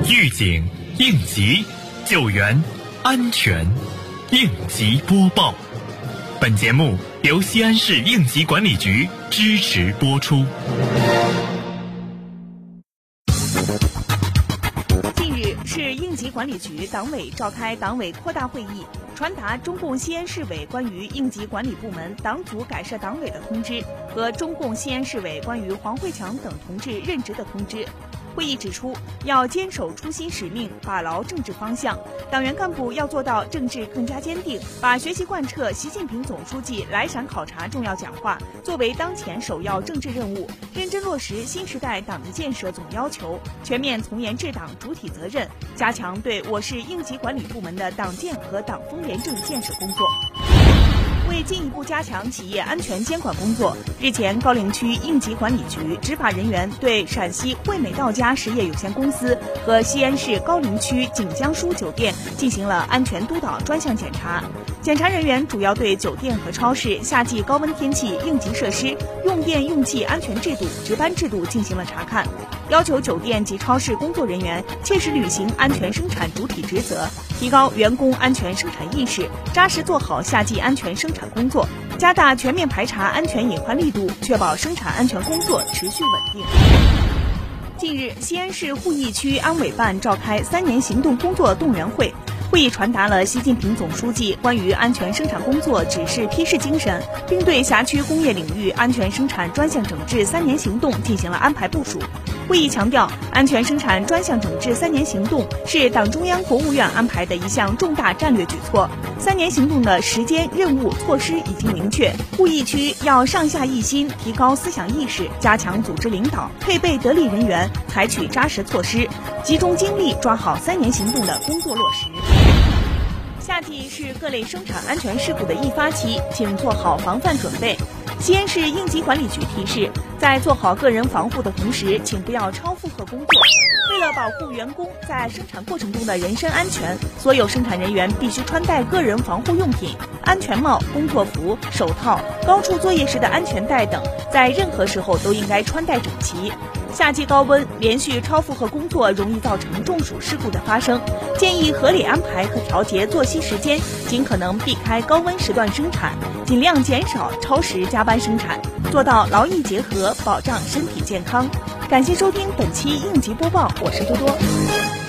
预警、应急、救援、安全，应急播报。本节目由西安市应急管理局支持播出。近日，市应急管理局党委召开党委扩大会议，传达中共西安市委关于应急管理部门党组改设党委的通知和中共西安市委关于黄慧强等同志任职的通知。会议指出，要坚守初心使命，把牢政治方向。党员干部要做到政治更加坚定，把学习贯彻习近平总书记来陕考察重要讲话作为当前首要政治任务，认真落实新时代党的建设总要求，全面从严治党主体责任，加强对我市应急管理部门的党建和党风廉政建设工作。为进一步加强企业安全监管工作，日前，高陵区应急管理局执法人员对陕西惠美到家实业有限公司和西安市高陵区锦江书酒店进行了安全督导专项检查。检查人员主要对酒店和超市夏季高温天气应急设施、用电用气安全制度、值班制度进行了查看，要求酒店及超市工作人员切实履行安全生产主体职责，提高员工安全生产意识，扎实做好夏季安全生产工作，加大全面排查安全隐患力度，确保生产安全工作持续稳定。近日，西安市鄠邑区安委办召开三年行动工作动员会。会议传达了习近平总书记关于安全生产工作指示批示精神，并对辖区工业领域安全生产专项整治三年行动进行了安排部署。会议强调，安全生产专项整治三年行动是党中央、国务院安排的一项重大战略举措。三年行动的时间、任务、措施已经明确，鄠邑区要上下一心，提高思想意识，加强组织领导，配备得力人员，采取扎实措施，集中精力抓好三年行动的工作落实。夏季是各类生产安全事故的易发期，请做好防范准备。西安市应急管理局提示，在做好个人防护的同时，请不要超负荷工作。为了保护员工在生产过程中的人身安全，所有生产人员必须穿戴个人防护用品、安全帽、工作服、手套、高处作业时的安全带等，在任何时候都应该穿戴整齐。夏季高温，连续超负荷工作容易造成中暑事故的发生。建议合理安排和调节作息时间，尽可能避开高温时段生产，尽量减少超时加班生产，做到劳逸结合，保障身体健康。感谢收听本期应急播报，我是多多。